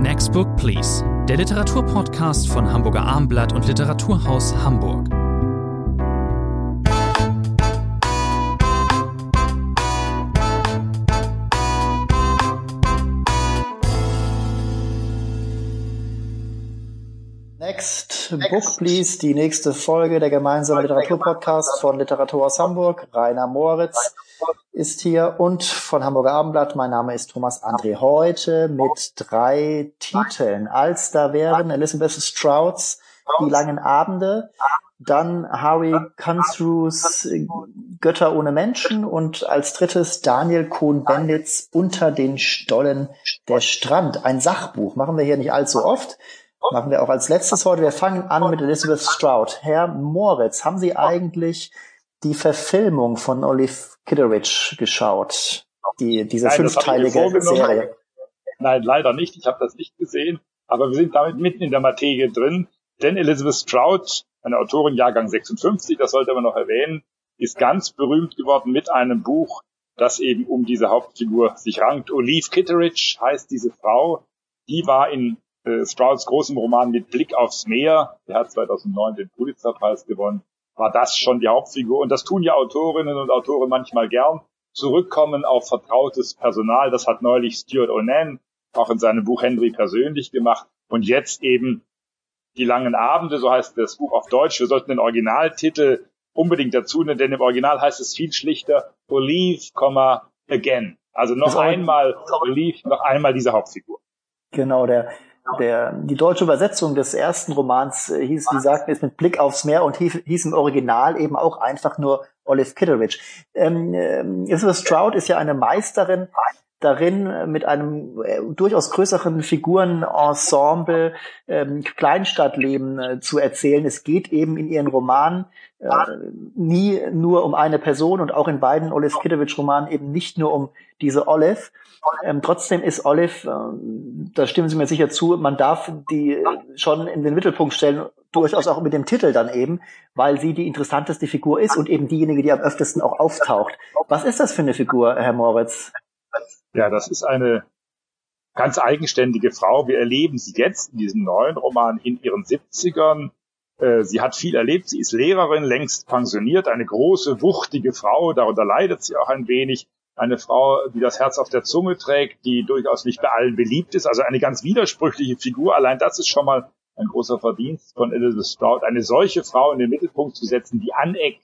Next Book Please, der Literaturpodcast von Hamburger Armblatt und Literaturhaus Hamburg. Next Book Please, die nächste Folge der gemeinsamen Literaturpodcast von Literaturhaus Hamburg. Rainer Moritz ist hier und von Hamburger Abendblatt. Mein Name ist Thomas André. Heute mit drei Titeln. Als da wären Elizabeth Strouds Die langen Abende, dann Harry Kunthroughs Götter ohne Menschen und als drittes Daniel Cohn-Bendits Unter den Stollen der Strand. Ein Sachbuch. Machen wir hier nicht allzu oft. Machen wir auch als letztes heute. Wir fangen an mit Elizabeth Stroud. Herr Moritz, haben Sie eigentlich die Verfilmung von Olive Kitteridge geschaut? Die, diese Nein, fünfteilige Serie. Nein, leider nicht. Ich habe das nicht gesehen. Aber wir sind damit mitten in der Materie drin. Denn Elizabeth Stroud, eine Autorin Jahrgang 56, das sollte man noch erwähnen, ist ganz berühmt geworden mit einem Buch, das eben um diese Hauptfigur sich rankt. Olive Kitteridge heißt diese Frau. Die war in äh, Strouds großem Roman mit Blick aufs Meer, der hat 2009 den Pulitzerpreis gewonnen, war das schon die Hauptfigur. Und das tun ja Autorinnen und Autoren manchmal gern. Zurückkommen auf vertrautes Personal. Das hat neulich Stuart Onan auch in seinem Buch Henry persönlich gemacht. Und jetzt eben die langen Abende, so heißt das Buch auf Deutsch. Wir sollten den Originaltitel unbedingt dazu nehmen, denn im Original heißt es viel schlichter Olive, again. Also noch einmal Olive, noch einmal diese Hauptfigur. Genau, der der, die deutsche Übersetzung des ersten Romans äh, hieß, wie sagten es, mit Blick aufs Meer und hieß, hieß im Original eben auch einfach nur Olive Kitteridge. Ähm, äh, Elizabeth Stroud ist ja eine Meisterin darin, äh, mit einem äh, durchaus größeren Figurenensemble ähm, Kleinstadtleben äh, zu erzählen. Es geht eben in ihren Romanen äh, nie nur um eine Person und auch in beiden Olive Kitteridge Romanen eben nicht nur um diese Olive, ähm, trotzdem ist Olive, äh, da stimmen Sie mir sicher zu, man darf die schon in den Mittelpunkt stellen, durchaus auch mit dem Titel dann eben, weil sie die interessanteste Figur ist und eben diejenige, die am öftesten auch auftaucht. Was ist das für eine Figur, Herr Moritz? Ja, das ist eine ganz eigenständige Frau. Wir erleben sie jetzt in diesem neuen Roman in ihren 70ern. Äh, sie hat viel erlebt. Sie ist Lehrerin, längst pensioniert, eine große, wuchtige Frau. Darunter leidet sie auch ein wenig eine Frau, die das Herz auf der Zunge trägt, die durchaus nicht bei allen beliebt ist, also eine ganz widersprüchliche Figur. Allein das ist schon mal ein großer Verdienst von Elizabeth Stroud, eine solche Frau in den Mittelpunkt zu setzen, die aneckt,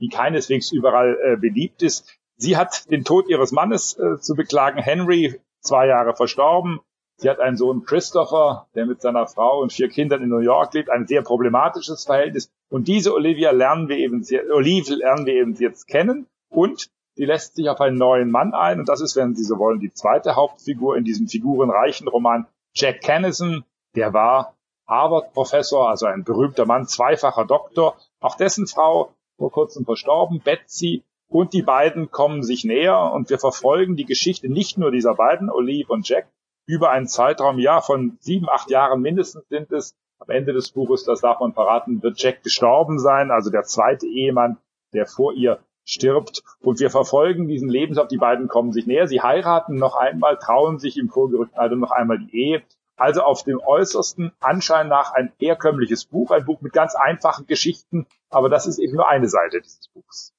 die keineswegs überall äh, beliebt ist. Sie hat den Tod ihres Mannes äh, zu beklagen. Henry, zwei Jahre verstorben. Sie hat einen Sohn Christopher, der mit seiner Frau und vier Kindern in New York lebt, ein sehr problematisches Verhältnis. Und diese Olivia lernen wir eben, Olive lernen wir eben jetzt kennen. Und die lässt sich auf einen neuen Mann ein und das ist, wenn Sie so wollen, die zweite Hauptfigur in diesem figurenreichen Roman Jack Kennison, der war Harvard-Professor, also ein berühmter Mann, zweifacher Doktor, auch dessen Frau vor kurzem verstorben, Betsy, und die beiden kommen sich näher und wir verfolgen die Geschichte nicht nur dieser beiden, Olive und Jack, über einen Zeitraum, ja, von sieben, acht Jahren mindestens sind es. Am Ende des Buches, das darf man verraten, wird Jack gestorben sein, also der zweite Ehemann, der vor ihr stirbt. Und wir verfolgen diesen Lebenslauf. Die beiden kommen sich näher. Sie heiraten noch einmal, trauen sich im vorgerückten Alter noch einmal die Ehe. Also auf dem äußersten Anschein nach ein herkömmliches Buch, ein Buch mit ganz einfachen Geschichten. Aber das ist eben nur eine Seite dieses Buchs.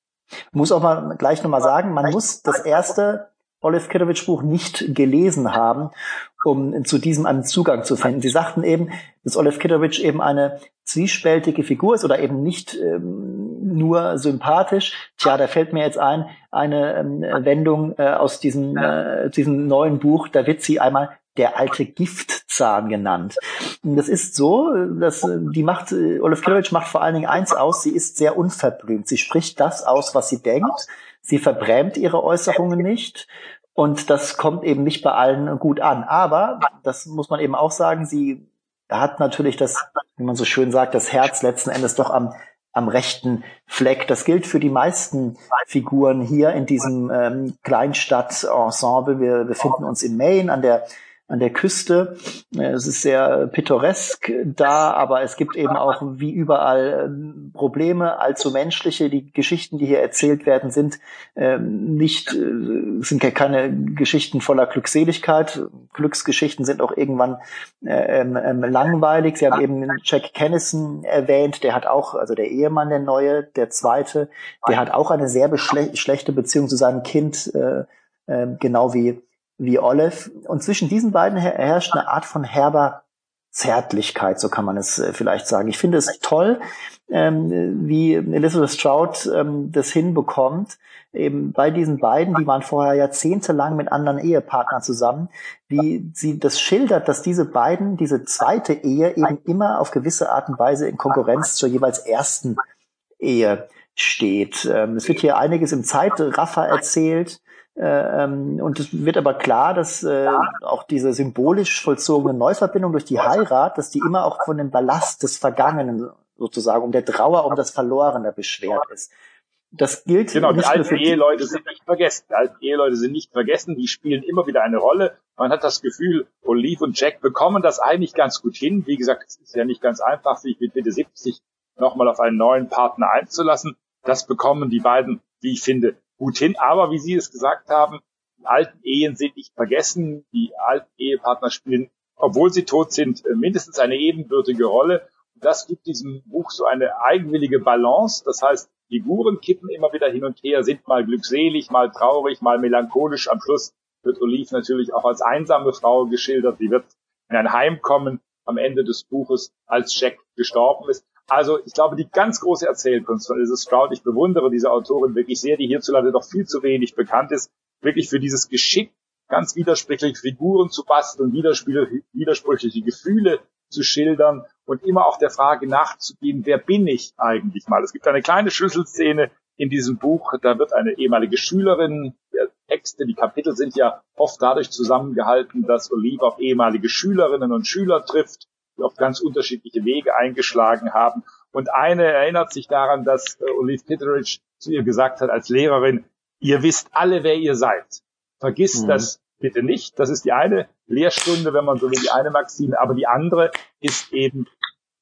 Muss auch mal gleich nochmal sagen, man muss das erste Olive Kitowitsch Buch nicht gelesen haben, um zu diesem einen Zugang zu finden. Sie sagten eben, dass Olive Kitowitsch eben eine zwiespältige Figur ist oder eben nicht ähm, nur sympathisch. Tja, da fällt mir jetzt ein, eine ähm, Wendung äh, aus diesem, äh, diesem neuen Buch, da wird sie einmal der alte Giftzahn genannt. Das ist so, dass äh, die macht, äh, Olive Kitowitsch macht vor allen Dingen eins aus, sie ist sehr unverblümt. Sie spricht das aus, was sie denkt Sie verbrämt ihre Äußerungen nicht. Und das kommt eben nicht bei allen gut an. Aber, das muss man eben auch sagen, sie hat natürlich das, wie man so schön sagt, das Herz letzten Endes doch am, am rechten Fleck. Das gilt für die meisten Figuren hier in diesem ähm, Kleinstadt-Ensemble. Wir befinden uns in Maine an der an der Küste. Äh, es ist sehr pittoresk da, aber es gibt eben auch wie überall ähm, Probleme, allzu menschliche. Die Geschichten, die hier erzählt werden, sind ähm, nicht, äh, sind keine Geschichten voller Glückseligkeit. Glücksgeschichten sind auch irgendwann äh, ähm, langweilig. Sie haben eben Jack Kennison erwähnt, der hat auch, also der Ehemann der Neue, der Zweite, der hat auch eine sehr schlechte Beziehung zu seinem Kind, genau wie wie Olive. Und zwischen diesen beiden herrscht eine Art von herber Zärtlichkeit, so kann man es äh, vielleicht sagen. Ich finde es toll, ähm, wie Elizabeth Stroud ähm, das hinbekommt, eben bei diesen beiden, die waren vorher jahrzehntelang mit anderen Ehepartnern zusammen, wie sie das schildert, dass diese beiden, diese zweite Ehe eben immer auf gewisse Art und Weise in Konkurrenz zur jeweils ersten Ehe steht. Ähm, es wird hier einiges im Zeitraffer erzählt. Äh, ähm, und es wird aber klar, dass äh, auch diese symbolisch vollzogene Neuverbindung durch die Heirat, dass die immer auch von dem Ballast des Vergangenen sozusagen, um der Trauer um das Verlorene beschwert ist. Das gilt genau, die alten Eheleute sind nicht vergessen. Die alten Eheleute sind nicht vergessen, die spielen immer wieder eine Rolle. Man hat das Gefühl, Olive und Jack bekommen das eigentlich ganz gut hin. Wie gesagt, es ist ja nicht ganz einfach, sich mit Mitte 70 nochmal auf einen neuen Partner einzulassen. Das bekommen die beiden, wie ich finde, gut hin. Aber wie Sie es gesagt haben, die alten Ehen sind nicht vergessen. Die alten Ehepartner spielen, obwohl sie tot sind, äh, mindestens eine ebenbürtige Rolle. Und das gibt diesem Buch so eine eigenwillige Balance. Das heißt, Figuren kippen immer wieder hin und her, sind mal glückselig, mal traurig, mal melancholisch. Am Schluss wird Olive natürlich auch als einsame Frau geschildert. Sie wird in ein Heim kommen am Ende des Buches, als Jack gestorben ist. Also ich glaube, die ganz große Erzählkunst von Elizabeth Stroud, ich bewundere diese Autorin wirklich sehr, die hierzulande doch viel zu wenig bekannt ist, wirklich für dieses Geschick, ganz widersprüchliche Figuren zu basteln, widersprüchliche Gefühle zu schildern und immer auch der Frage nachzugehen, wer bin ich eigentlich mal? Es gibt eine kleine Schlüsselszene in diesem Buch, da wird eine ehemalige Schülerin, der Texte, die Kapitel sind ja oft dadurch zusammengehalten, dass Olive auf ehemalige Schülerinnen und Schüler trifft die auf ganz unterschiedliche Wege eingeschlagen haben. Und eine erinnert sich daran, dass äh, Olive Kitteridge zu ihr gesagt hat als Lehrerin, ihr wisst alle, wer ihr seid. Vergisst mhm. das bitte nicht. Das ist die eine Lehrstunde, wenn man so will, die eine Maxime. Aber die andere ist eben,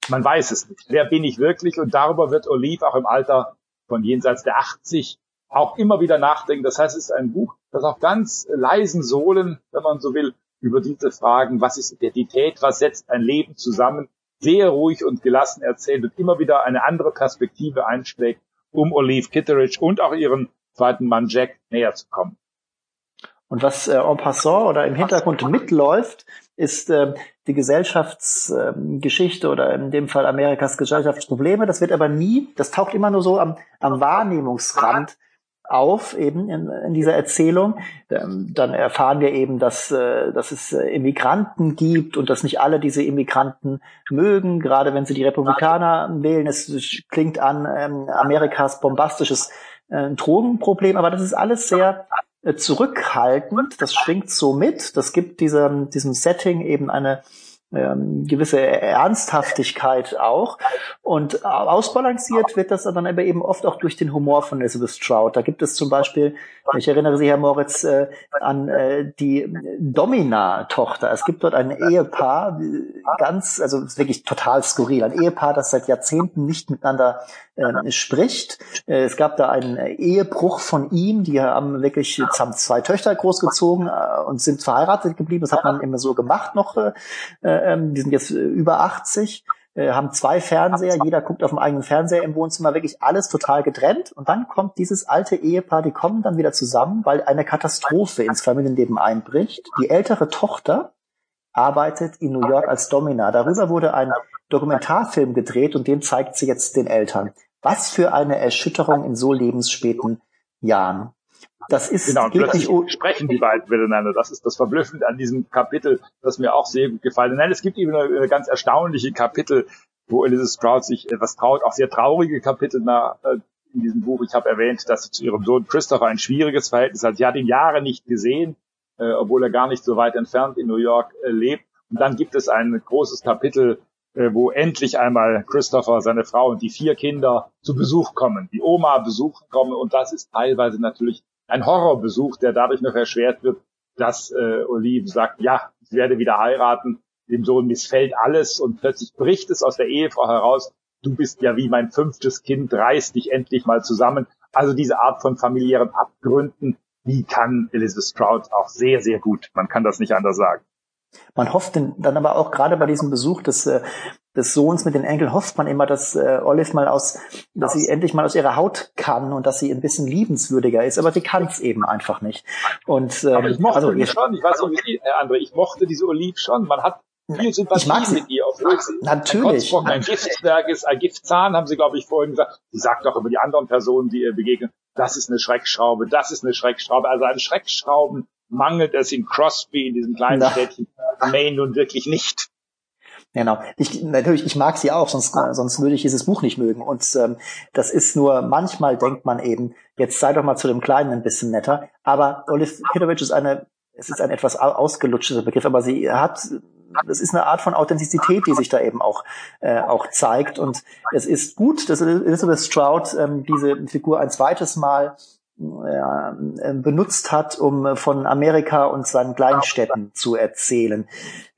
man weiß es nicht. Wer bin ich wirklich? Und darüber wird Olive auch im Alter von jenseits der 80 auch immer wieder nachdenken. Das heißt, es ist ein Buch, das auf ganz leisen Sohlen, wenn man so will, über diese Fragen, was ist Identität, was setzt ein Leben zusammen, sehr ruhig und gelassen erzählt und immer wieder eine andere Perspektive einschlägt, um Olive Kitteridge und auch ihren zweiten Mann Jack näher zu kommen. Und was äh, en passant oder im Hintergrund mitläuft, ist äh, die Gesellschaftsgeschichte äh, oder in dem Fall Amerikas Gesellschaftsprobleme. Das wird aber nie, das taucht immer nur so am, am Wahrnehmungsrand auf eben in, in dieser Erzählung. Ähm, dann erfahren wir eben, dass, äh, dass es äh, Immigranten gibt und dass nicht alle diese Immigranten mögen, gerade wenn sie die Republikaner wählen. Es klingt an ähm, Amerikas bombastisches äh, Drogenproblem, aber das ist alles sehr zurückhaltend. Das schwingt so mit. Das gibt diesem, diesem Setting eben eine ähm, gewisse Ernsthaftigkeit auch. Und ausbalanciert wird das dann aber eben oft auch durch den Humor von Elizabeth Stroud. Da gibt es zum Beispiel, ich erinnere Sie, Herr Moritz, äh, an äh, die Domina-Tochter. Es gibt dort ein Ehepaar, ganz, also wirklich total skurril, ein Ehepaar, das seit Jahrzehnten nicht miteinander äh, spricht. Es gab da einen Ehebruch von ihm, die haben wirklich haben zwei Töchter großgezogen äh, und sind verheiratet geblieben. Das hat man immer so gemacht noch. Äh, ähm, die sind jetzt über 80 äh, haben zwei Fernseher, jeder guckt auf dem eigenen Fernseher im Wohnzimmer, wirklich alles total getrennt. Und dann kommt dieses alte Ehepaar, die kommen dann wieder zusammen, weil eine Katastrophe ins Familienleben einbricht. Die ältere Tochter arbeitet in New York als Domina. Darüber wurde ein Dokumentarfilm gedreht und den zeigt sie jetzt den Eltern. Was für eine Erschütterung in so lebensspäten Jahren. Das ist genau, plötzlich sprechen die beiden miteinander. Das ist das Verblüffende an diesem Kapitel, das mir auch sehr gut gefallen. Nein, es gibt eben eine ganz erstaunliche Kapitel, wo Elizabeth Stroud sich etwas traut, auch sehr traurige Kapitel nach, äh, in diesem Buch. Ich habe erwähnt, dass sie zu ihrem Sohn Christopher ein schwieriges Verhältnis hat. Sie hat ihn Jahre nicht gesehen, äh, obwohl er gar nicht so weit entfernt in New York äh, lebt. Und dann gibt es ein großes Kapitel, äh, wo endlich einmal Christopher, seine Frau und die vier Kinder zu Besuch kommen, die Oma besuchen kommen. Und das ist teilweise natürlich ein Horrorbesuch, der dadurch noch erschwert wird, dass äh, Olive sagt, ja, ich werde wieder heiraten, dem Sohn missfällt alles und plötzlich bricht es aus der Ehefrau heraus, du bist ja wie mein fünftes Kind, reiß dich endlich mal zusammen. Also diese Art von familiären Abgründen, die kann Elizabeth Stroud auch sehr, sehr gut. Man kann das nicht anders sagen. Man hofft dann aber auch gerade bei diesem Besuch des, äh, des Sohns mit den Enkeln hofft man immer, dass äh, Olive mal aus, dass sie endlich mal aus ihrer Haut kann und dass sie ein bisschen liebenswürdiger ist, aber sie kann es eben einfach nicht. Und ähm, aber ich mochte also, die schon, ich weiß nicht wie Herr André, ich mochte diese Olive schon. Man hat viel Sympathie mit ihr, obwohl sie natürlich. ein, ein Giftzwerg ist, ein Giftzahn, haben sie, glaube ich, vorhin gesagt. Sie sagt auch über die anderen Personen, die ihr begegnen, das ist eine Schreckschraube, das ist eine Schreckschraube. Also an Schreckschrauben mangelt es in Crosby, in diesem kleinen Na. Städtchen Maine nun wirklich nicht. Genau. Ich, natürlich, ich mag sie auch, sonst, sonst würde ich dieses Buch nicht mögen. Und ähm, das ist nur, manchmal denkt man eben, jetzt sei doch mal zu dem Kleinen ein bisschen netter. Aber Olive Kitteridge ist eine, es ist ein etwas ausgelutschter Begriff, aber sie hat das ist eine Art von Authentizität, die sich da eben auch, äh, auch zeigt. Und es ist gut, dass Elizabeth Stroud ähm, diese Figur ein zweites Mal äh, benutzt hat, um von Amerika und seinen Kleinstädten zu erzählen.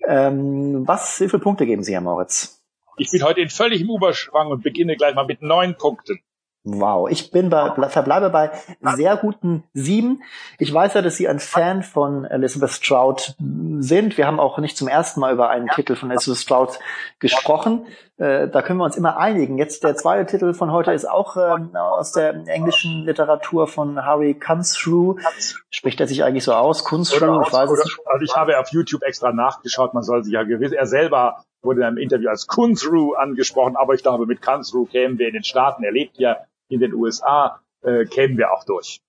Ähm, was, wie viele Punkte geben Sie, Herr Moritz? Ich bin heute in völligem Überschwang und beginne gleich mal mit neun Punkten. Wow, ich bin bei, verbleibe bei sehr guten sieben. Ich weiß ja, dass Sie ein Fan von Elizabeth Stroud sind. Wir haben auch nicht zum ersten Mal über einen Titel von Elizabeth Stroud gesprochen. Äh, da können wir uns immer einigen. Jetzt der zweite Titel von heute ist auch äh, aus der englischen Literatur von Harry Kunzru. Spricht er sich eigentlich so aus? Kunzru? Ich weiß es nicht. Also ich habe auf YouTube extra nachgeschaut. Man soll sich ja gewiss, er selber wurde in einem Interview als Kunzru angesprochen, aber ich glaube, mit Kunzru kämen wir in den Staaten. Er lebt ja in den USA äh, kämen wir auch durch.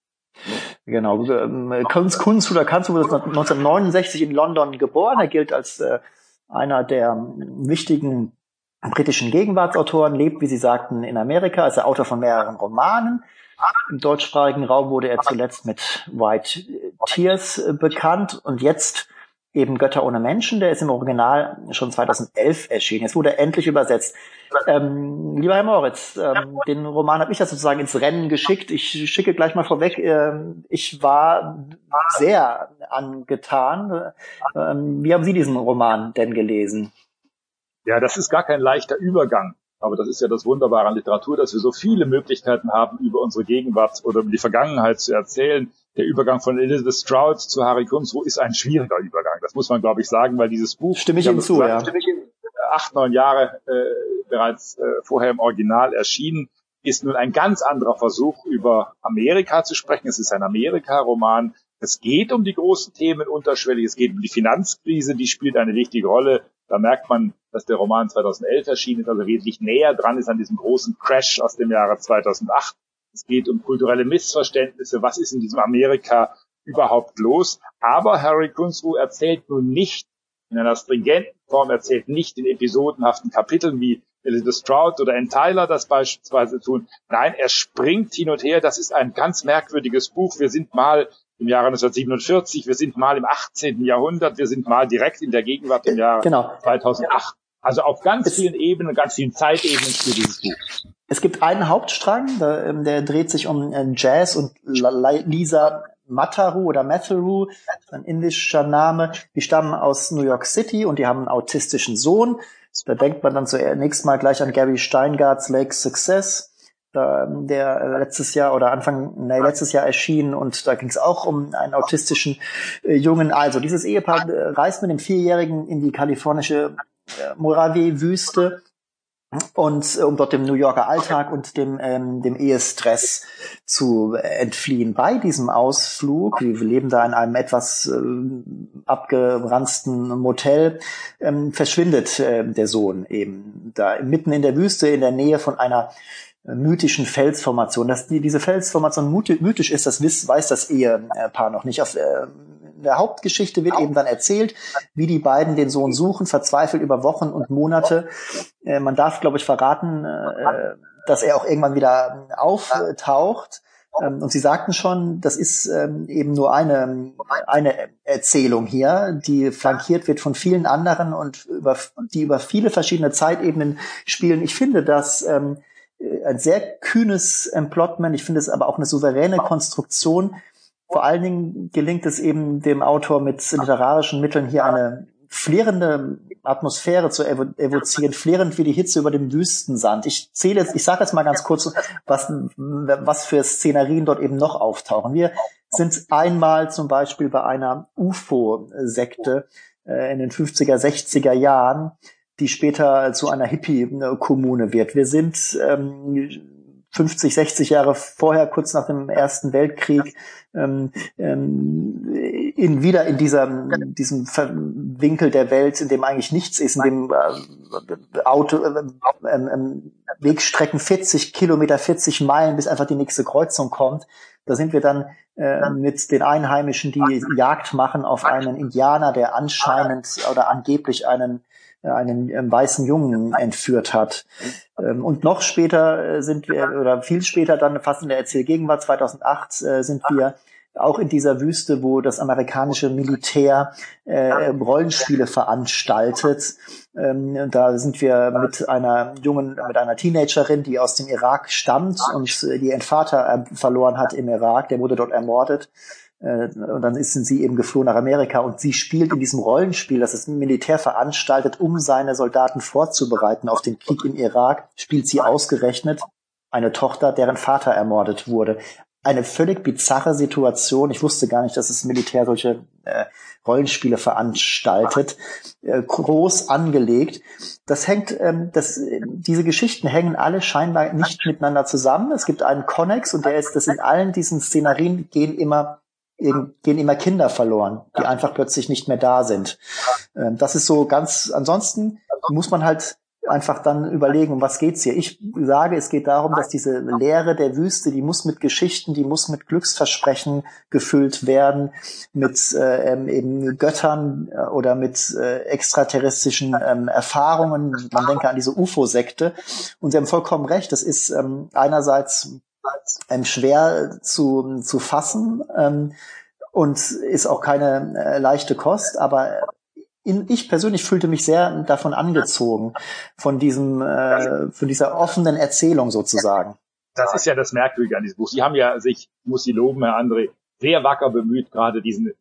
Genau. Ähm, Kunz, Kunz oder Kanzu wurde 1969 in London geboren. Er gilt als äh, einer der wichtigen britischen Gegenwartsautoren, lebt, wie Sie sagten, in Amerika, ist er Autor von mehreren Romanen. Im deutschsprachigen Raum wurde er zuletzt mit White Tears äh, bekannt und jetzt eben Götter ohne Menschen, der ist im Original schon 2011 erschienen. Jetzt wurde er endlich übersetzt. Ähm, lieber Herr Moritz, ähm, den Roman habe ich ja sozusagen ins Rennen geschickt. Ich schicke gleich mal vorweg, ähm, ich war sehr angetan. Ähm, wie haben Sie diesen Roman denn gelesen? Ja, das ist gar kein leichter Übergang. Aber das ist ja das Wunderbare an Literatur, dass wir so viele Möglichkeiten haben, über unsere Gegenwart oder über die Vergangenheit zu erzählen. Der Übergang von Elizabeth Stroud zu Harry Kunzru ist ein schwieriger Übergang. Das muss man, glaube ich, sagen, weil dieses Buch stimme ich Ihnen zu, gesagt, ja. acht, neun Jahre äh, bereits äh, vorher im Original erschienen, ist nun ein ganz anderer Versuch, über Amerika zu sprechen. Es ist ein Amerika-Roman. Es geht um die großen Themen unterschwellig. Es geht um die Finanzkrise, die spielt eine wichtige Rolle. Da merkt man, dass der Roman 2011 erschienen ist, also wesentlich näher dran ist an diesem großen Crash aus dem Jahre 2008. Es geht um kulturelle Missverständnisse. Was ist in diesem Amerika überhaupt los? Aber Harry Kunzru erzählt nun nicht in einer stringenten Form, erzählt nicht in episodenhaften Kapiteln wie Elizabeth Stroud oder Ann Tyler das beispielsweise tun. Nein, er springt hin und her. Das ist ein ganz merkwürdiges Buch. Wir sind mal im Jahre 1947, wir sind mal im 18. Jahrhundert, wir sind mal direkt in der Gegenwart im Jahre genau. 2008. Also auf ganz es, vielen Ebenen, ganz vielen Zeitebenen für dieses Buch. Es gibt einen Hauptstrang, der, ähm, der dreht sich um äh, Jazz und Lisa Mataru oder Matharu, ein indischer Name. Die stammen aus New York City und die haben einen autistischen Sohn. Da denkt man dann zunächst mal gleich an Gary Steingarts Lake Success der letztes Jahr oder Anfang, nee, letztes Jahr erschien und da ging es auch um einen autistischen äh, Jungen. Also dieses Ehepaar äh, reist mit dem Vierjährigen in die kalifornische äh, Mojave-Wüste und äh, um dort dem New Yorker Alltag und dem ähm, dem Ehestress zu entfliehen. Bei diesem Ausflug, wir leben da in einem etwas äh, abgeranzten Motel, ähm, verschwindet äh, der Sohn eben da mitten in der Wüste in der Nähe von einer mythischen Felsformation. Dass die, diese Felsformation mythisch ist, das weiß, weiß das Ehepaar noch nicht. Auf äh, der Hauptgeschichte wird eben dann erzählt, wie die beiden den Sohn suchen, verzweifelt über Wochen und Monate. Äh, man darf, glaube ich, verraten, äh, dass er auch irgendwann wieder auftaucht. Ähm, und Sie sagten schon, das ist ähm, eben nur eine, eine Erzählung hier, die flankiert wird von vielen anderen und über, die über viele verschiedene Zeitebenen spielen. Ich finde, dass ähm, ein sehr kühnes Emplotment. Ich finde es aber auch eine souveräne Konstruktion, vor allen Dingen gelingt es eben dem Autor mit literarischen Mitteln hier eine flirrende Atmosphäre zu evo evozieren, flirrend wie die Hitze über dem Wüstensand. Ich zähle jetzt, ich sage jetzt mal ganz kurz, was, was für Szenarien dort eben noch auftauchen. Wir sind einmal zum Beispiel bei einer UFO-Sekte äh, in den 50er, 60er Jahren, die später zu einer Hippie-Kommune wird. Wir sind ähm, 50, 60 Jahre vorher, kurz nach dem Ersten Weltkrieg, ähm, ähm, in wieder in dieser, diesem Winkel der Welt, in dem eigentlich nichts ist, in dem äh, Auto, äh, äh, Wegstrecken 40 Kilometer, 40 Meilen, bis einfach die nächste Kreuzung kommt. Da sind wir dann äh, mit den Einheimischen, die Jagd machen auf einen Indianer, der anscheinend oder angeblich einen einen ähm, weißen Jungen entführt hat. Ähm, und noch später äh, sind wir, oder viel später dann fast in der Erzählgegenwart, 2008, äh, sind wir auch in dieser Wüste, wo das amerikanische Militär äh, Rollenspiele veranstaltet. Ähm, da sind wir mit einer jungen, mit einer Teenagerin, die aus dem Irak stammt und die ihren Vater äh, verloren hat im Irak. Der wurde dort ermordet. Äh, und dann sind sie eben geflohen nach Amerika und sie spielt in diesem Rollenspiel, das das Militär veranstaltet, um seine Soldaten vorzubereiten auf den Krieg im Irak, spielt sie ausgerechnet eine Tochter, deren Vater ermordet wurde. Eine völlig bizarre Situation. Ich wusste gar nicht, dass das Militär solche äh, Rollenspiele veranstaltet. Äh, groß angelegt. Das hängt, ähm, das, diese Geschichten hängen alle scheinbar nicht miteinander zusammen. Es gibt einen Connex und der ist, das in allen diesen Szenarien gehen immer gehen immer Kinder verloren, die einfach plötzlich nicht mehr da sind. Ähm, das ist so ganz, ansonsten muss man halt einfach dann überlegen, um was geht's hier. Ich sage, es geht darum, dass diese Lehre der Wüste, die muss mit Geschichten, die muss mit Glücksversprechen gefüllt werden, mit äh, ähm, eben Göttern äh, oder mit äh, extraterrestrischen ähm, Erfahrungen. Man denke an diese UFO-Sekte. Und Sie haben vollkommen recht. Das ist ähm, einerseits ähm, schwer zu, zu fassen ähm, und ist auch keine äh, leichte Kost, aber in, ich persönlich fühlte mich sehr davon angezogen, von diesem, äh, von dieser offenen Erzählung sozusagen. Das ist ja das Merkwürdige an diesem Buch. Sie haben ja sich, muss Sie loben, Herr André, sehr wacker bemüht, gerade diesen,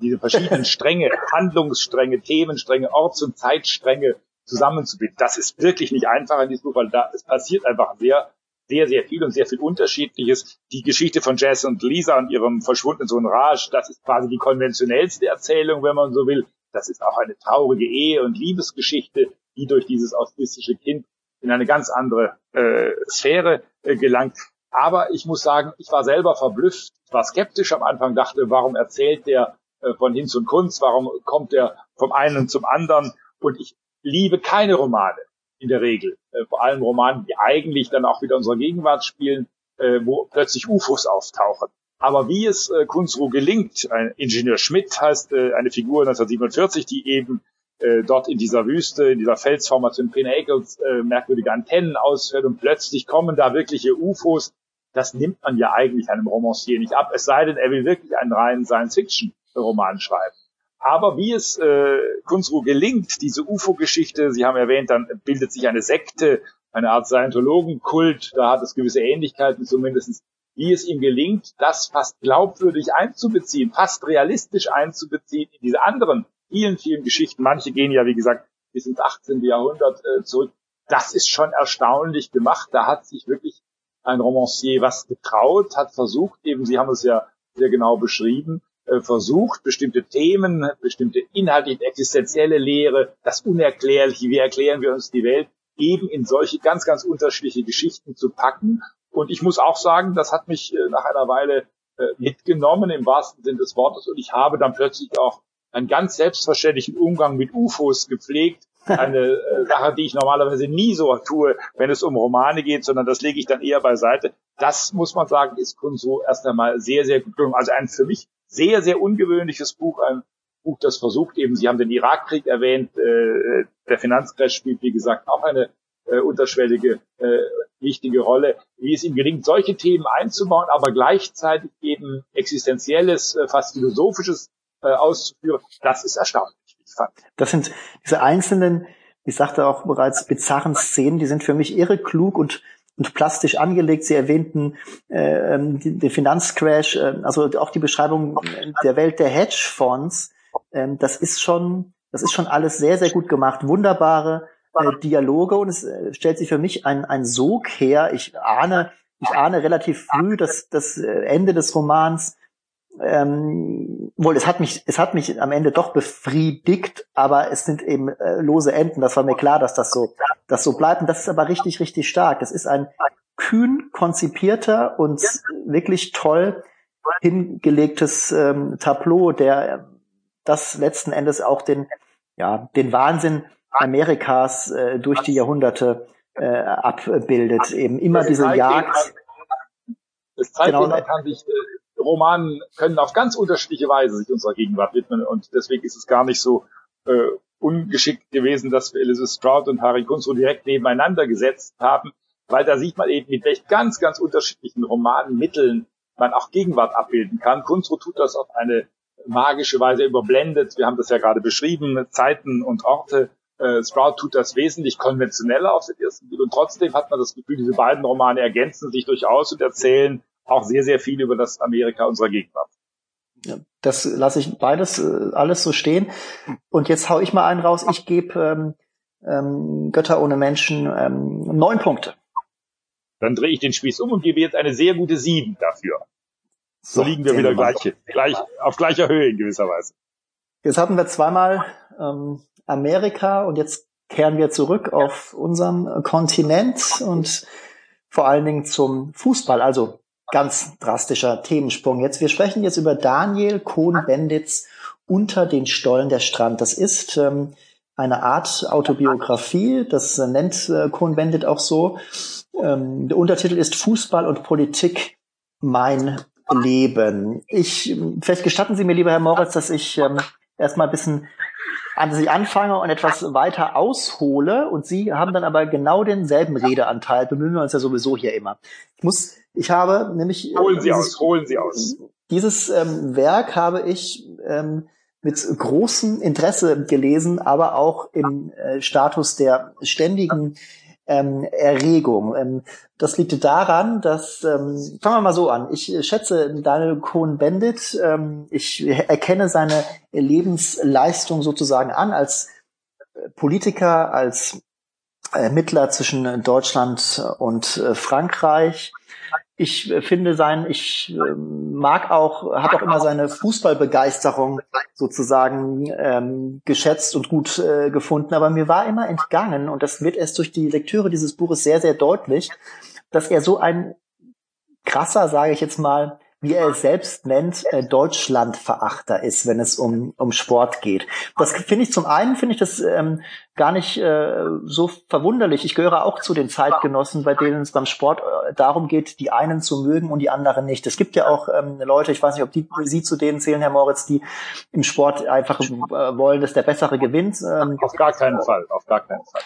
diese verschiedenen Stränge, Handlungsstränge, Themenstränge, Orts- und Zeitstränge zusammenzubinden. Das ist wirklich nicht einfach in diesem Buch, weil da, es passiert einfach sehr sehr, sehr viel und sehr viel Unterschiedliches. Die Geschichte von Jess und Lisa und ihrem verschwundenen Sohn Raj, das ist quasi die konventionellste Erzählung, wenn man so will. Das ist auch eine traurige Ehe- und Liebesgeschichte, die durch dieses autistische Kind in eine ganz andere äh, Sphäre äh, gelangt. Aber ich muss sagen, ich war selber verblüfft, war skeptisch am Anfang, dachte, warum erzählt der äh, von Hinz und Kunz, warum kommt der vom einen zum anderen? Und ich liebe keine Romane, in der Regel. Äh, vor allem Romanen, die eigentlich dann auch wieder unsere Gegenwart spielen, äh, wo plötzlich UFOs auftauchen. Aber wie es äh, Kunzruh gelingt, ein Ingenieur Schmidt heißt äh, eine Figur 1947, die eben äh, dort in dieser Wüste, in dieser Felsformation Pinnacles äh, merkwürdige Antennen ausfällt und plötzlich kommen da wirkliche UFOs. Das nimmt man ja eigentlich einem Romancier nicht ab, es sei denn, er will wirklich einen reinen Science-Fiction-Roman schreiben. Aber wie es äh, Kunzruh gelingt, diese UFO-Geschichte, Sie haben erwähnt, dann bildet sich eine Sekte, eine Art Scientologenkult, da hat es gewisse Ähnlichkeiten zumindest, wie es ihm gelingt, das fast glaubwürdig einzubeziehen, fast realistisch einzubeziehen in diese anderen vielen, vielen Geschichten. Manche gehen ja, wie gesagt, bis ins 18. Jahrhundert äh, zurück. Das ist schon erstaunlich gemacht. Da hat sich wirklich ein Romancier was getraut, hat versucht, eben, Sie haben es ja sehr genau beschrieben, versucht, bestimmte Themen, bestimmte inhaltlich existenzielle Lehre, das Unerklärliche, wie erklären wir uns die Welt, eben in solche ganz, ganz unterschiedliche Geschichten zu packen. Und ich muss auch sagen, das hat mich äh, nach einer Weile äh, mitgenommen im wahrsten Sinne des Wortes und ich habe dann plötzlich auch einen ganz selbstverständlichen Umgang mit UFOs gepflegt. Eine Sache, die ich normalerweise nie so tue, wenn es um Romane geht, sondern das lege ich dann eher beiseite. Das muss man sagen, ist Kunso erst einmal sehr, sehr gut gelungen. Also ein für mich sehr, sehr ungewöhnliches Buch, ein Buch, das versucht eben, Sie haben den Irakkrieg erwähnt, äh, der Finanzcrash spielt, wie gesagt, auch eine äh, unterschwellige, äh, wichtige Rolle, wie es ihm gelingt, solche Themen einzubauen, aber gleichzeitig eben existenzielles, äh, fast philosophisches äh, auszuführen, das ist erstaunlich, ich fand. Das sind diese einzelnen, ich sagte auch bereits, bizarren Szenen, die sind für mich irre klug und und plastisch angelegt. Sie erwähnten äh, ähm, den Finanzcrash, äh, also auch die Beschreibung der Welt der Hedgefonds. Äh, das ist schon, das ist schon alles sehr, sehr gut gemacht. Wunderbare äh, Dialoge und es äh, stellt sich für mich ein, ein Sog her. Ich ahne, ich ahne relativ früh, dass das äh, Ende des Romans ähm, wohl, es hat mich, es hat mich am Ende doch befriedigt, aber es sind eben äh, lose Enden. Das war mir klar, dass das so, das so bleibt. Und das ist aber richtig, richtig stark. Das ist ein kühn konzipierter und wirklich toll hingelegtes ähm, Tableau, der das letzten Endes auch den, ja, den Wahnsinn Amerikas äh, durch die Jahrhunderte äh, abbildet. Eben immer diese Jagd. Das zeigt, genau, man kann sich äh, Romanen können auf ganz unterschiedliche Weise sich unserer Gegenwart widmen und deswegen ist es gar nicht so äh, ungeschickt gewesen, dass wir Elizabeth Stroud und Harry Kunstro direkt nebeneinander gesetzt haben, weil da sieht man eben, mit welch ganz, ganz unterschiedlichen Romanmitteln man auch Gegenwart abbilden kann. Kunstro tut das auf eine magische Weise überblendet. Wir haben das ja gerade beschrieben, Zeiten und Orte. Äh, Stroud tut das wesentlich konventioneller auf den ersten Blick und trotzdem hat man das Gefühl, diese beiden Romane ergänzen sich durchaus und erzählen auch sehr, sehr viel über das Amerika unserer Gegenwart. Das lasse ich beides äh, alles so stehen. Und jetzt hau ich mal einen raus. Ich gebe ähm, ähm, Götter ohne Menschen ähm, neun Punkte. Dann drehe ich den Spieß um und gebe jetzt eine sehr gute sieben dafür. So, so liegen wir wieder gleiche, gleich, auf gleicher Höhe in gewisser Weise. Jetzt hatten wir zweimal ähm, Amerika und jetzt kehren wir zurück auf unserem Kontinent und vor allen Dingen zum Fußball. Also ganz drastischer Themensprung jetzt. Wir sprechen jetzt über Daniel Kohn-Bendits unter den Stollen der Strand. Das ist ähm, eine Art Autobiografie, das äh, nennt äh, Kohn-Bendit auch so. Ähm, der Untertitel ist Fußball und Politik, mein Leben. Ich, vielleicht gestatten Sie mir, lieber Herr Moritz, dass ich ähm, erstmal ein bisschen an Sie anfange und etwas weiter aushole und Sie haben dann aber genau denselben Redeanteil, bemühen wir uns ja sowieso hier immer. Ich muss ich habe nämlich. Äh, holen Sie dieses, aus, holen Sie aus. Dieses ähm, Werk habe ich ähm, mit großem Interesse gelesen, aber auch im äh, Status der ständigen ähm, Erregung. Ähm, das liegt daran, dass, ähm, fangen wir mal so an, ich schätze Daniel Cohn-Bendit, ähm, ich erkenne seine Lebensleistung sozusagen an als Politiker, als Ermittler zwischen Deutschland und äh, Frankreich, ich finde sein, ich äh, mag auch, habe auch immer seine Fußballbegeisterung sozusagen ähm, geschätzt und gut äh, gefunden, aber mir war immer entgangen und das wird erst durch die Lektüre dieses Buches sehr, sehr deutlich, dass er so ein krasser, sage ich jetzt mal, wie er es selbst nennt, äh, Deutschlandverachter ist, wenn es um, um Sport geht. Das finde ich zum einen, finde ich das ähm, gar nicht äh, so verwunderlich. Ich gehöre auch zu den Zeitgenossen, bei denen es beim Sport äh, darum geht, die einen zu mögen und die anderen nicht. Es gibt ja auch ähm, Leute, ich weiß nicht, ob die, Sie zu denen zählen, Herr Moritz, die im Sport einfach äh, wollen, dass der Bessere gewinnt. Ähm, auf gar keinen Fall, auf gar keinen Fall.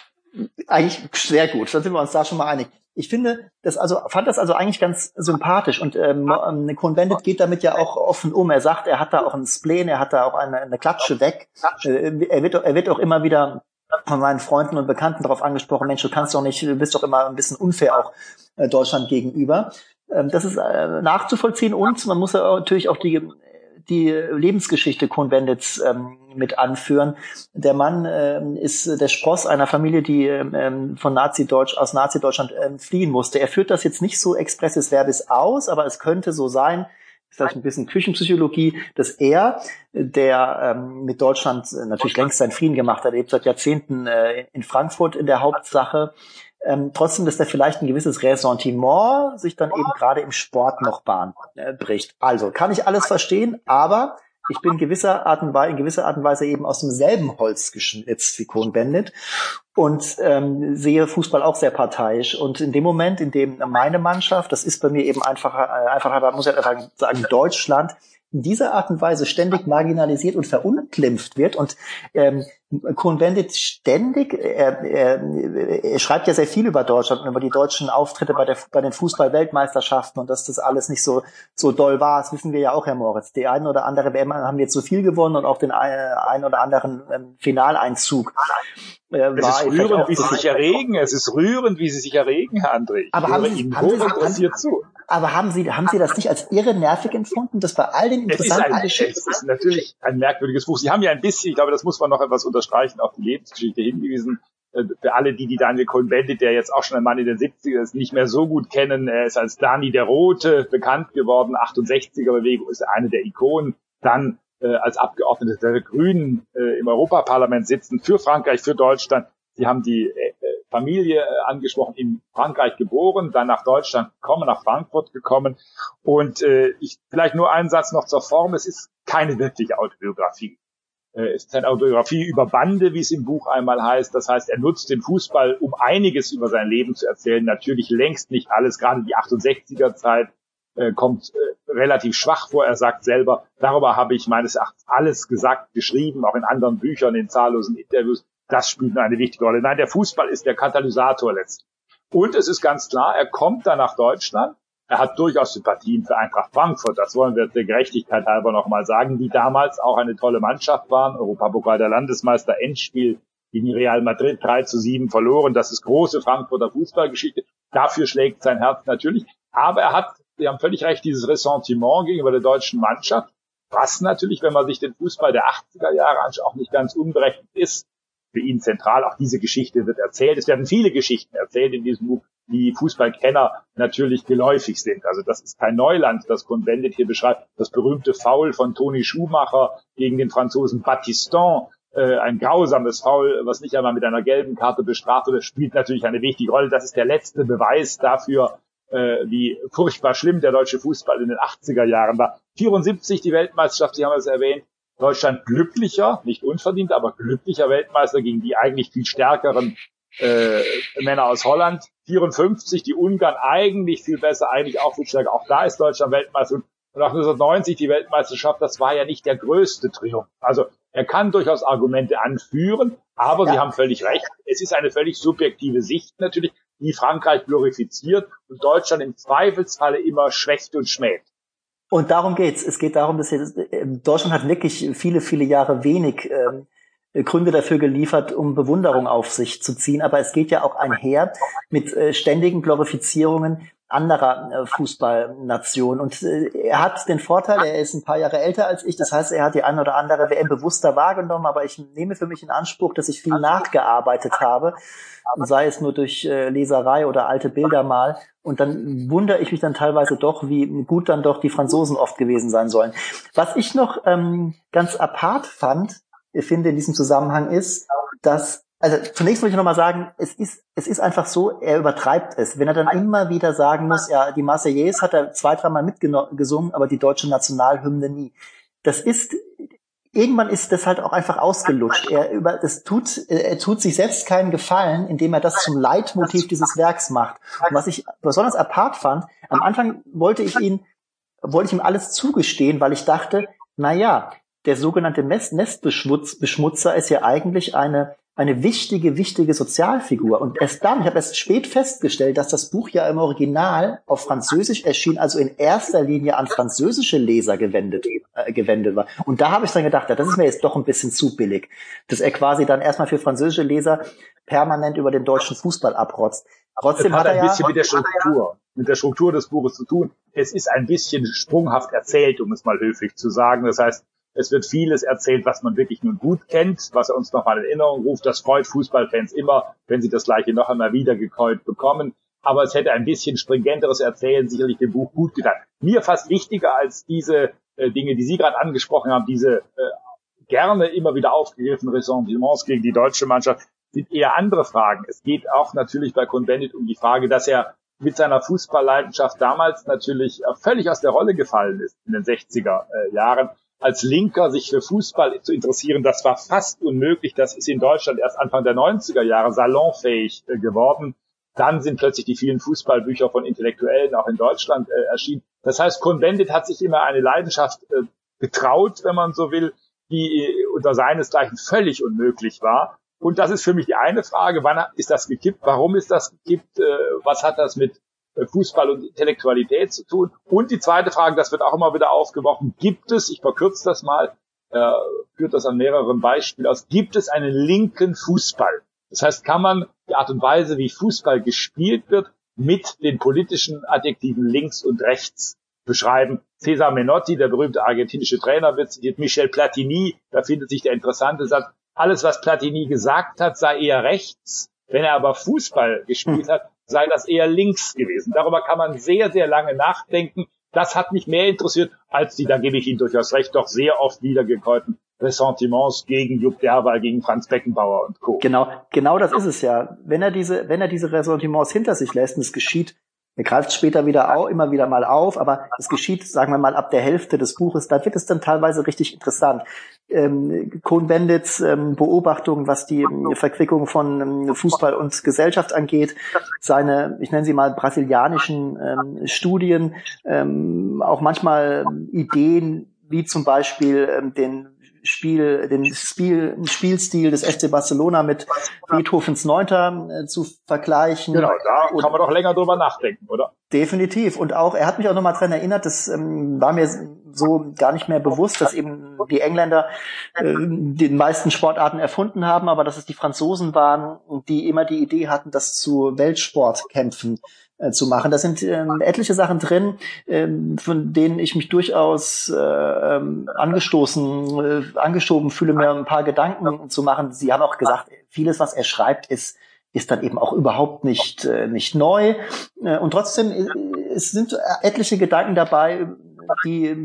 Eigentlich sehr gut, dann sind wir uns da schon mal einig. Ich finde das also, fand das also eigentlich ganz sympathisch und ähm, ähm Cohn-Bendit geht damit ja auch offen um. Er sagt, er hat da auch einen Spleen, er hat da auch eine, eine Klatsche weg. Äh, er, wird, er wird auch immer wieder von meinen Freunden und Bekannten darauf angesprochen, Mensch, du kannst doch nicht, du bist doch immer ein bisschen unfair auch äh, Deutschland gegenüber. Ähm, das ist äh, nachzuvollziehen und man muss ja natürlich auch die die Lebensgeschichte Cohn-Bendits ähm, mit anführen. Der Mann ähm, ist der Spross einer Familie, die ähm, von Nazi-Deutsch aus Nazi-Deutschland ähm, fliehen musste. Er führt das jetzt nicht so expresses verbis aus, aber es könnte so sein, vielleicht ein bisschen Küchenpsychologie, dass er, der ähm, mit Deutschland natürlich längst seinen Frieden gemacht hat, lebt seit Jahrzehnten äh, in Frankfurt in der Hauptsache, ähm, trotzdem, dass da vielleicht ein gewisses Ressentiment sich dann eben gerade im Sport noch Bahn äh, bricht. Also kann ich alles verstehen, aber ich bin gewisser Art und Weise, in gewisser Art und Weise eben aus demselben Holz geschnitzt wie Cohn Bendit und ähm, sehe Fußball auch sehr parteiisch. Und in dem Moment, in dem meine Mannschaft, das ist bei mir eben einfach, äh, einfach muss ich einfach sagen, Deutschland, in dieser Art und Weise ständig marginalisiert und verunglimpft wird und ähm, Cohn-Bendit ständig, er, er, er schreibt ja sehr viel über Deutschland und über die deutschen Auftritte bei, der, bei den Fußball-Weltmeisterschaften und dass das alles nicht so, so doll war. Das wissen wir ja auch, Herr Moritz. Die einen oder andere WM haben jetzt so viel gewonnen und auch den einen oder anderen ähm, Finaleinzug. Äh, es ist rührend, wie Sie sich erregen. Es ist rührend, wie Sie sich erregen, Herr André. Aber haben Sie, haben Sie, haben Sie, zu. Aber haben Sie, haben Sie das nicht als irre nervig empfunden, dass bei all den interessanten Geschichten? Es ist natürlich ein merkwürdiges Buch. Sie haben ja ein bisschen, ich glaube, das muss man noch etwas unterstreichen, auf die Lebensgeschichte hingewiesen. Äh, für alle, die die Daniel Cohn-Bendit, der jetzt auch schon ein Mann in den 70er ist, nicht mehr so gut kennen, er ist als Dani der Rote bekannt geworden, 68er-Bewegung ist eine der Ikonen. Dann äh, als Abgeordnete der Grünen äh, im Europaparlament sitzen für Frankreich, für Deutschland. Sie haben die äh, Familie äh, angesprochen, in Frankreich geboren, dann nach Deutschland gekommen, nach Frankfurt gekommen. Und äh, ich vielleicht nur einen Satz noch zur Form. Es ist keine wirkliche Autobiografie. Äh, es ist eine Autobiografie über Bande, wie es im Buch einmal heißt. Das heißt, er nutzt den Fußball, um einiges über sein Leben zu erzählen. Natürlich längst nicht alles. Gerade die 68er Zeit äh, kommt äh, relativ schwach vor. Er sagt selber, darüber habe ich meines Erachtens alles gesagt, geschrieben, auch in anderen Büchern, in zahllosen Interviews. Das spielt eine wichtige Rolle. Nein, der Fußball ist der Katalysator letztlich. Und es ist ganz klar, er kommt dann nach Deutschland. Er hat durchaus Sympathien für Eintracht Frankfurt. Das wollen wir der Gerechtigkeit halber nochmal sagen, die damals auch eine tolle Mannschaft waren. Europapokal der Landesmeister, Endspiel gegen Real Madrid 3 zu 7 verloren. Das ist große Frankfurter Fußballgeschichte. Dafür schlägt sein Herz natürlich. Aber er hat Sie haben völlig recht, dieses Ressentiment gegenüber der deutschen Mannschaft, was natürlich, wenn man sich den Fußball der 80er Jahre anschaut, auch nicht ganz unberechtigt ist. Für ihn zentral, auch diese Geschichte wird erzählt. Es werden viele Geschichten erzählt in diesem Buch, die Fußballkenner natürlich geläufig sind. Also das ist kein Neuland, das Cohn-Bendit hier beschreibt. Das berühmte Foul von Toni Schumacher gegen den Franzosen Battiston, äh, ein grausames Foul, was nicht einmal mit einer gelben Karte bestraft wurde, spielt natürlich eine wichtige Rolle. Das ist der letzte Beweis dafür, äh, wie furchtbar schlimm der deutsche Fußball in den 80er Jahren war. 74 die Weltmeisterschaft, Sie haben es erwähnt. Deutschland glücklicher, nicht unverdient, aber glücklicher Weltmeister gegen die eigentlich viel stärkeren äh, Männer aus Holland. 54 die Ungarn eigentlich viel besser, eigentlich auch viel stärker. Auch da ist Deutschland Weltmeister. Und auch 1990 die Weltmeisterschaft, das war ja nicht der größte Triumph. Also er kann durchaus Argumente anführen, aber ja. Sie haben völlig recht. Es ist eine völlig subjektive Sicht natürlich die Frankreich glorifiziert und Deutschland im Zweifelsfalle immer schwächt und schmäht. Und darum geht's. Es geht darum, dass jetzt, äh, Deutschland hat wirklich viele, viele Jahre wenig ähm, Gründe dafür geliefert, um Bewunderung auf sich zu ziehen. Aber es geht ja auch einher mit äh, ständigen Glorifizierungen anderer äh, Fußballnationen. Und äh, er hat den Vorteil, er ist ein paar Jahre älter als ich. Das heißt, er hat die eine oder andere WM bewusster wahrgenommen. Aber ich nehme für mich in Anspruch, dass ich viel nachgearbeitet habe sei es nur durch äh, Leserei oder alte Bilder mal. Und dann wundere ich mich dann teilweise doch, wie gut dann doch die Franzosen oft gewesen sein sollen. Was ich noch ähm, ganz apart fand, finde in diesem Zusammenhang ist, dass also zunächst muss ich nochmal sagen, es ist, es ist einfach so, er übertreibt es. Wenn er dann immer wieder sagen muss, ja, die Marseillaise hat er zwei, dreimal mitgesungen, aber die deutsche Nationalhymne nie. Das ist irgendwann ist das halt auch einfach ausgelutscht. Er über, das tut, er tut sich selbst keinen Gefallen, indem er das zum Leitmotiv dieses Werks macht. Und was ich besonders apart fand, am Anfang wollte ich ihn, wollte ich ihm alles zugestehen, weil ich dachte, na ja, der sogenannte Nestbeschmutzer ist ja eigentlich eine eine wichtige, wichtige Sozialfigur. Und erst dann, ich habe erst spät festgestellt, dass das Buch ja im Original auf Französisch erschien, also in erster Linie an französische Leser gewendet, äh, gewendet war. Und da habe ich dann gedacht, ja, das ist mir jetzt doch ein bisschen zu billig, dass er quasi dann erstmal für französische Leser permanent über den deutschen Fußball abrotzt. Trotzdem das hat, hat er ein bisschen ja, mit der Struktur, mit der Struktur des Buches zu tun. Es ist ein bisschen sprunghaft erzählt, um es mal höflich zu sagen. Das heißt, es wird vieles erzählt, was man wirklich nun gut kennt, was er uns nochmal in Erinnerung ruft. Das freut Fußballfans immer, wenn sie das gleiche noch einmal wieder gekäut bekommen. Aber es hätte ein bisschen stringenteres Erzählen sicherlich dem Buch gut getan. Mir fast wichtiger als diese äh, Dinge, die Sie gerade angesprochen haben, diese äh, gerne immer wieder aufgegriffenen Ressentiments gegen die deutsche Mannschaft, sind eher andere Fragen. Es geht auch natürlich bei Convendit um die Frage, dass er mit seiner Fußballleidenschaft damals natürlich völlig aus der Rolle gefallen ist in den 60er äh, Jahren als Linker sich für Fußball zu interessieren, das war fast unmöglich. Das ist in Deutschland erst Anfang der 90er Jahre salonfähig äh, geworden. Dann sind plötzlich die vielen Fußballbücher von Intellektuellen auch in Deutschland äh, erschienen. Das heißt, Cohn-Bendit hat sich immer eine Leidenschaft äh, getraut, wenn man so will, die unter seinesgleichen völlig unmöglich war. Und das ist für mich die eine Frage, wann ist das gekippt, warum ist das gekippt, äh, was hat das mit äh, Fußball und Intellektualität zu tun? Und die zweite Frage, das wird auch immer wieder aufgeworfen, gibt es, ich verkürze das mal, äh, führt das an mehreren Beispielen aus, gibt es einen linken Fußball? Das heißt, kann man die Art und Weise, wie Fußball gespielt wird, mit den politischen Adjektiven links und rechts beschreiben. Cesar Menotti, der berühmte argentinische Trainer, wird zitiert Michel Platini, da findet sich der interessante Satz, alles, was Platini gesagt hat, sei eher rechts. Wenn er aber Fußball gespielt hat, sei das eher links gewesen. Darüber kann man sehr, sehr lange nachdenken. Das hat mich mehr interessiert als die, da gebe ich Ihnen durchaus recht, doch sehr oft wiedergekäuten Ressentiments gegen Jupp Derwal, gegen Franz Beckenbauer und Co. Genau, genau das ist es ja. Wenn er diese, wenn er diese Ressentiments hinter sich lässt, und es geschieht er greift später wieder auch immer wieder mal auf, aber es geschieht, sagen wir mal, ab der Hälfte des Buches. Da wird es dann teilweise richtig interessant. Ähm, Kohn-Bendits ähm, Beobachtungen, was die ähm, Verquickung von ähm, Fußball und Gesellschaft angeht, seine, ich nenne sie mal brasilianischen Studien, auch manchmal Ideen, wie zum Beispiel den Spiel, den Spiel, Spielstil des FC Barcelona mit Beethovens Neunter äh, zu vergleichen. Genau, da kann man doch länger drüber nachdenken, oder? Definitiv. Und auch, er hat mich auch nochmal dran erinnert, das ähm, war mir so gar nicht mehr bewusst, dass eben die Engländer äh, den meisten Sportarten erfunden haben, aber dass es die Franzosen waren, die immer die Idee hatten, das zu Weltsportkämpfen zu machen. Da sind ähm, etliche Sachen drin, ähm, von denen ich mich durchaus äh, ähm, angestoßen, äh, angeschoben fühle, mir ein paar Gedanken zu machen. Sie haben auch gesagt, vieles, was er schreibt, ist ist dann eben auch überhaupt nicht äh, nicht neu äh, und trotzdem äh, es sind etliche Gedanken dabei, die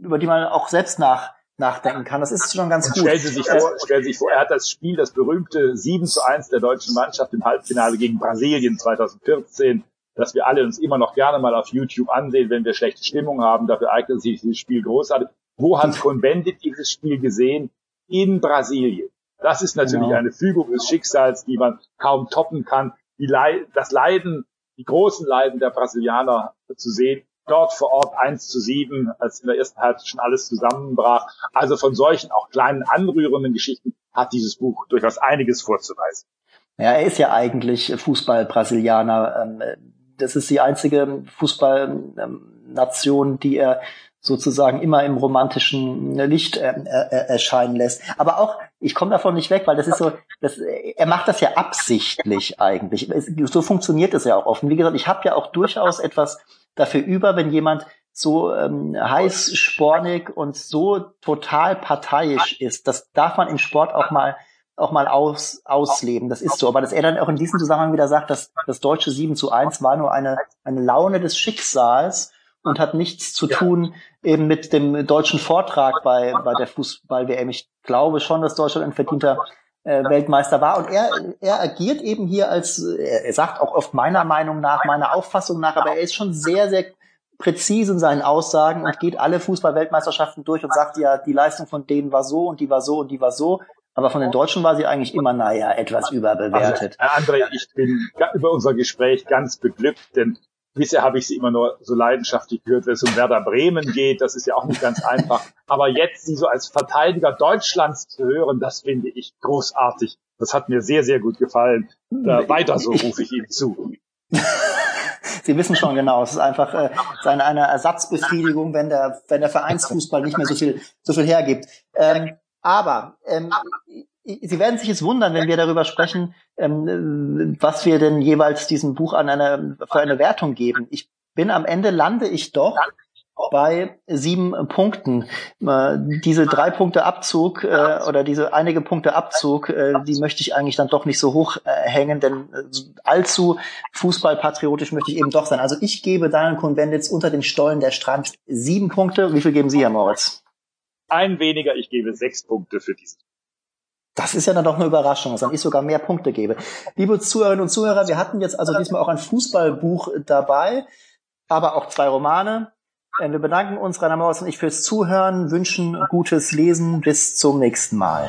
über die man auch selbst nach nachdenken kann. Das ist schon ganz und gut. Stellen Sie sich vor, stellen Sie sich vor, er hat das Spiel, das berühmte 7 zu 1 der deutschen Mannschaft im Halbfinale gegen Brasilien 2014 dass wir alle uns immer noch gerne mal auf YouTube ansehen, wenn wir schlechte Stimmung haben. Dafür eignet sich dieses Spiel großartig. Wo hat Cohn-Bendit dieses Spiel gesehen? In Brasilien. Das ist natürlich genau. eine Fügung des Schicksals, die man kaum toppen kann. Leid, das Leiden, die großen Leiden der Brasilianer zu sehen. Dort vor Ort 1 zu 7, als in der ersten Halbzeit schon alles zusammenbrach. Also von solchen auch kleinen anrührenden Geschichten hat dieses Buch durchaus einiges vorzuweisen. Ja, er ist ja eigentlich Fußball-Brasilianer. Ähm, das ist die einzige Fußballnation, die er sozusagen immer im romantischen Licht äh, äh, erscheinen lässt. Aber auch, ich komme davon nicht weg, weil das ist so, das, er macht das ja absichtlich eigentlich. So funktioniert es ja auch offen. Wie gesagt, ich habe ja auch durchaus etwas dafür über, wenn jemand so ähm, heiß, spornig und so total parteiisch ist. Das darf man im Sport auch mal auch mal aus, ausleben. Das ist so. Aber dass er dann auch in diesem Zusammenhang wieder sagt, dass das deutsche 7 zu 1 war nur eine, eine Laune des Schicksals und hat nichts zu tun eben mit dem deutschen Vortrag bei, bei der Fußball-WM. Ich glaube schon, dass Deutschland ein verdienter äh, Weltmeister war. Und er, er agiert eben hier als, er sagt auch oft meiner Meinung nach, meiner Auffassung nach, aber er ist schon sehr, sehr präzise in seinen Aussagen und geht alle Fußball-Weltmeisterschaften durch und sagt ja, die Leistung von denen war so und die war so und die war so. Aber von den Deutschen war sie eigentlich immer, naja, etwas überbewertet. Also, Herr André, ich bin über unser Gespräch ganz beglückt, denn bisher habe ich sie immer nur so leidenschaftlich gehört, wenn es um Werder Bremen geht. Das ist ja auch nicht ganz einfach. Aber jetzt sie so als Verteidiger Deutschlands zu hören, das finde ich großartig. Das hat mir sehr, sehr gut gefallen. Da weiter so rufe ich Ihnen zu. Sie wissen schon genau, es ist einfach äh, eine, eine Ersatzbefriedigung, wenn der, wenn der Vereinsfußball nicht mehr so viel, so viel hergibt. Ähm, aber ähm, Sie werden sich jetzt wundern, wenn wir darüber sprechen, ähm, was wir denn jeweils diesem Buch an eine, für eine Wertung geben. Ich bin am Ende lande ich doch bei sieben Punkten. Äh, diese drei Punkte Abzug äh, oder diese einige Punkte Abzug, äh, die möchte ich eigentlich dann doch nicht so hoch äh, hängen, denn äh, allzu fußballpatriotisch möchte ich eben doch sein. Also ich gebe Daniel Cohn-Benditz unter den Stollen der Strand sieben Punkte. Wie viel geben Sie, Herr Moritz? Ein weniger, ich gebe sechs Punkte für diesen. Das ist ja dann doch eine Überraschung, dass ich sogar mehr Punkte gebe. Liebe Zuhörerinnen und Zuhörer, wir hatten jetzt also diesmal auch ein Fußballbuch dabei, aber auch zwei Romane. Äh, wir bedanken uns, Rainer Maus und ich, fürs Zuhören, wünschen gutes Lesen. Bis zum nächsten Mal.